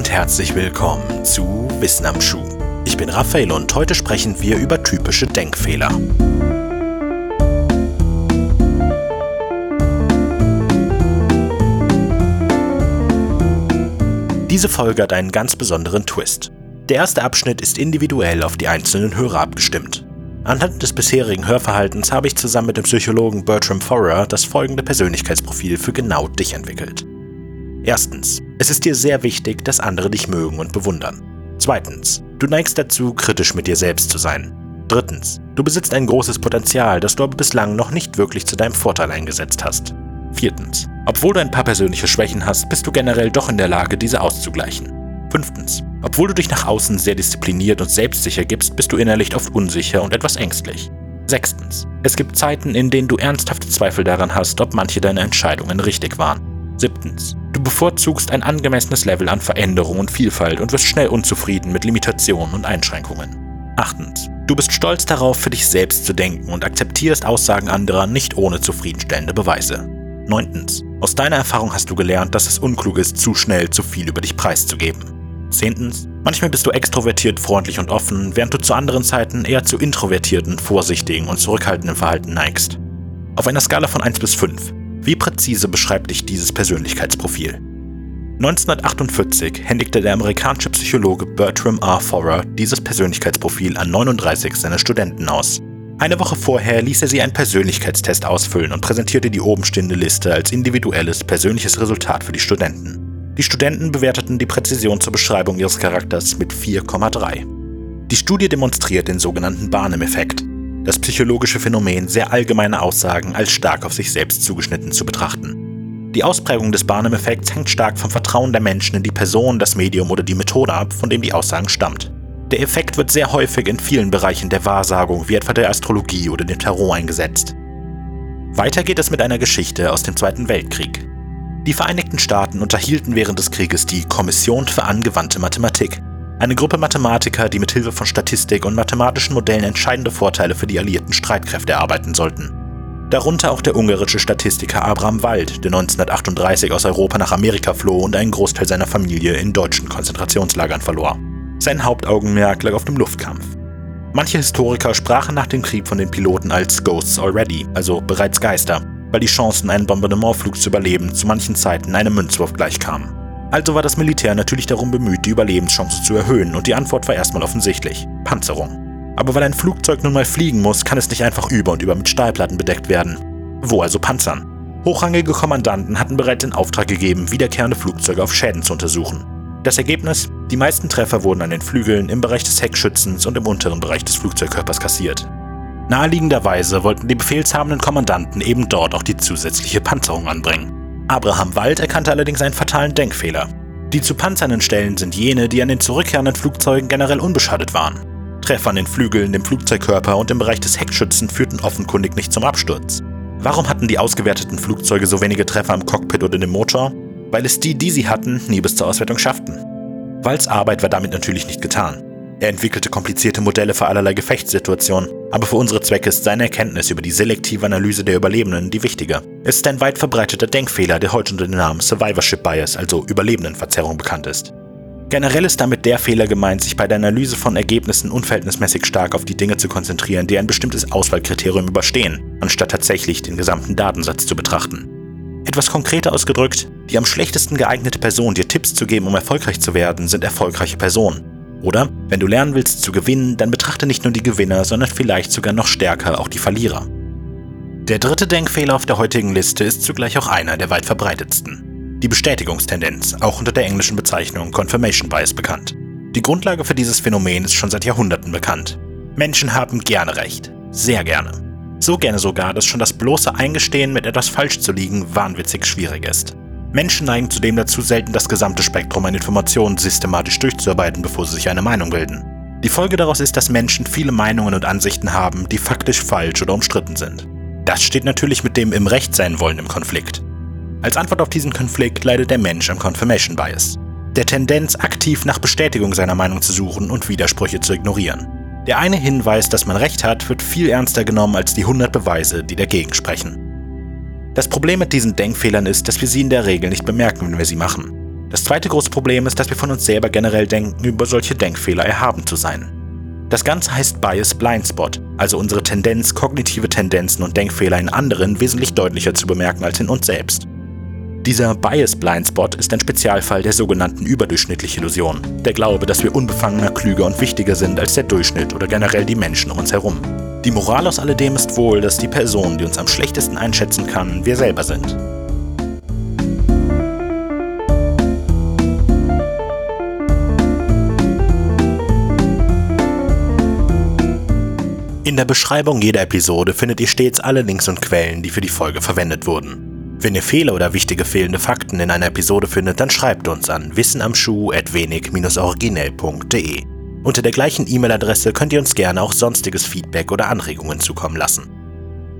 und herzlich willkommen zu Wissen am Schuh. Ich bin Raphael und heute sprechen wir über typische Denkfehler. Diese Folge hat einen ganz besonderen Twist. Der erste Abschnitt ist individuell auf die einzelnen Hörer abgestimmt. Anhand des bisherigen Hörverhaltens habe ich zusammen mit dem Psychologen Bertram Forer das folgende Persönlichkeitsprofil für genau dich entwickelt. Erstens, es ist dir sehr wichtig, dass andere dich mögen und bewundern. Zweitens, du neigst dazu, kritisch mit dir selbst zu sein. Drittens, du besitzt ein großes Potenzial, das du aber bislang noch nicht wirklich zu deinem Vorteil eingesetzt hast. Viertens, obwohl du ein paar persönliche Schwächen hast, bist du generell doch in der Lage, diese auszugleichen. Fünftens, obwohl du dich nach außen sehr diszipliniert und selbstsicher gibst, bist du innerlich oft unsicher und etwas ängstlich. Sechstens, es gibt Zeiten, in denen du ernsthafte Zweifel daran hast, ob manche deiner Entscheidungen richtig waren. Siebtens, Du bevorzugst ein angemessenes Level an Veränderung und Vielfalt und wirst schnell unzufrieden mit Limitationen und Einschränkungen. Achtens. Du bist stolz darauf, für dich selbst zu denken und akzeptierst Aussagen anderer nicht ohne zufriedenstellende Beweise. Neuntens. Aus deiner Erfahrung hast du gelernt, dass es unklug ist, zu schnell zu viel über dich preiszugeben. Zehntens. Manchmal bist du extrovertiert, freundlich und offen, während du zu anderen Zeiten eher zu introvertierten, vorsichtigen und zurückhaltenden Verhalten neigst. Auf einer Skala von 1 bis 5. Wie präzise beschreibt dich dieses Persönlichkeitsprofil? 1948 händigte der amerikanische Psychologe Bertram R. Forer dieses Persönlichkeitsprofil an 39 seiner Studenten aus. Eine Woche vorher ließ er sie einen Persönlichkeitstest ausfüllen und präsentierte die obenstehende Liste als individuelles, persönliches Resultat für die Studenten. Die Studenten bewerteten die Präzision zur Beschreibung ihres Charakters mit 4,3. Die Studie demonstriert den sogenannten Barnum-Effekt, das psychologische Phänomen, sehr allgemeine Aussagen als stark auf sich selbst zugeschnitten zu betrachten. Die Ausprägung des Barnum-Effekts hängt stark vom Vertrauen der Menschen in die Person, das Medium oder die Methode ab, von dem die Aussagen stammt. Der Effekt wird sehr häufig in vielen Bereichen der Wahrsagung, wie etwa der Astrologie oder dem Tarot, eingesetzt. Weiter geht es mit einer Geschichte aus dem Zweiten Weltkrieg. Die Vereinigten Staaten unterhielten während des Krieges die Kommission für angewandte Mathematik, eine Gruppe Mathematiker, die mit Hilfe von Statistik und mathematischen Modellen entscheidende Vorteile für die alliierten Streitkräfte erarbeiten sollten. Darunter auch der ungarische Statistiker Abraham Wald, der 1938 aus Europa nach Amerika floh und einen Großteil seiner Familie in deutschen Konzentrationslagern verlor. Sein Hauptaugenmerk lag auf dem Luftkampf. Manche Historiker sprachen nach dem Krieg von den Piloten als Ghosts already, also bereits Geister, weil die Chancen, einen Bombardementflug zu überleben, zu manchen Zeiten einem Münzwurf gleichkamen. Also war das Militär natürlich darum bemüht, die Überlebenschance zu erhöhen und die Antwort war erstmal offensichtlich. Panzerung. Aber weil ein Flugzeug nun mal fliegen muss, kann es nicht einfach über und über mit Stahlplatten bedeckt werden. Wo also Panzern? Hochrangige Kommandanten hatten bereits den Auftrag gegeben, wiederkehrende Flugzeuge auf Schäden zu untersuchen. Das Ergebnis? Die meisten Treffer wurden an den Flügeln, im Bereich des Heckschützens und im unteren Bereich des Flugzeugkörpers kassiert. Naheliegenderweise wollten die befehlshabenden Kommandanten eben dort auch die zusätzliche Panzerung anbringen. Abraham Wald erkannte allerdings einen fatalen Denkfehler. Die zu panzernden Stellen sind jene, die an den zurückkehrenden Flugzeugen generell unbeschadet waren. Treffer an den Flügeln, dem Flugzeugkörper und im Bereich des Heckschützen führten offenkundig nicht zum Absturz. Warum hatten die ausgewerteten Flugzeuge so wenige Treffer im Cockpit oder dem Motor? Weil es die, die sie hatten, nie bis zur Auswertung schafften. Walds Arbeit war damit natürlich nicht getan. Er entwickelte komplizierte Modelle für allerlei Gefechtssituationen, aber für unsere Zwecke ist seine Erkenntnis über die selektive Analyse der Überlebenden die wichtige. Es ist ein weit verbreiteter Denkfehler, der heute unter dem Namen Survivorship Bias, also Überlebendenverzerrung, bekannt ist. Generell ist damit der Fehler gemeint, sich bei der Analyse von Ergebnissen unverhältnismäßig stark auf die Dinge zu konzentrieren, die ein bestimmtes Auswahlkriterium überstehen, anstatt tatsächlich den gesamten Datensatz zu betrachten. Etwas konkreter ausgedrückt, die am schlechtesten geeignete Person, dir Tipps zu geben, um erfolgreich zu werden, sind erfolgreiche Personen. Oder, wenn du lernen willst zu gewinnen, dann betrachte nicht nur die Gewinner, sondern vielleicht sogar noch stärker auch die Verlierer. Der dritte Denkfehler auf der heutigen Liste ist zugleich auch einer der weit verbreitetsten. Die Bestätigungstendenz, auch unter der englischen Bezeichnung Confirmation Bias bekannt. Die Grundlage für dieses Phänomen ist schon seit Jahrhunderten bekannt. Menschen haben gerne recht. Sehr gerne. So gerne sogar, dass schon das bloße Eingestehen, mit etwas falsch zu liegen, wahnwitzig schwierig ist. Menschen neigen zudem dazu, selten das gesamte Spektrum an Informationen systematisch durchzuarbeiten, bevor sie sich eine Meinung bilden. Die Folge daraus ist, dass Menschen viele Meinungen und Ansichten haben, die faktisch falsch oder umstritten sind. Das steht natürlich mit dem im Recht sein wollen im Konflikt. Als Antwort auf diesen Konflikt leidet der Mensch am Confirmation Bias, der Tendenz, aktiv nach Bestätigung seiner Meinung zu suchen und Widersprüche zu ignorieren. Der eine Hinweis, dass man recht hat, wird viel ernster genommen als die 100 Beweise, die dagegen sprechen. Das Problem mit diesen Denkfehlern ist, dass wir sie in der Regel nicht bemerken, wenn wir sie machen. Das zweite große Problem ist, dass wir von uns selber generell denken, über solche Denkfehler erhaben zu sein. Das Ganze heißt Bias Blindspot, also unsere Tendenz, kognitive Tendenzen und Denkfehler in anderen wesentlich deutlicher zu bemerken als in uns selbst. Dieser Bias Blindspot ist ein Spezialfall der sogenannten überdurchschnittlichen Illusion, der Glaube, dass wir unbefangener, klüger und wichtiger sind als der Durchschnitt oder generell die Menschen um uns herum. Die Moral aus alledem ist wohl, dass die Person, die uns am schlechtesten einschätzen kann, wir selber sind. In der Beschreibung jeder Episode findet ihr stets alle Links und Quellen, die für die Folge verwendet wurden. Wenn ihr Fehler oder wichtige fehlende Fakten in einer Episode findet, dann schreibt uns an wissenamschuh.wenig-originell.de. Unter der gleichen E-Mail-Adresse könnt ihr uns gerne auch sonstiges Feedback oder Anregungen zukommen lassen.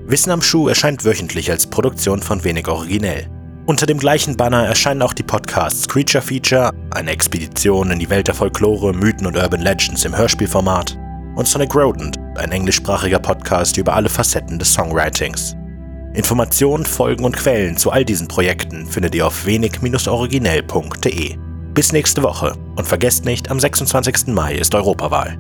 Wissen am Schuh erscheint wöchentlich als Produktion von Wenig Originell. Unter dem gleichen Banner erscheinen auch die Podcasts Creature Feature, eine Expedition in die Welt der Folklore, Mythen und Urban Legends im Hörspielformat, und Sonic Rodent, ein englischsprachiger Podcast über alle Facetten des Songwritings. Informationen, Folgen und Quellen zu all diesen Projekten findet ihr auf wenig-originell.de. Bis nächste Woche und vergesst nicht, am 26. Mai ist Europawahl.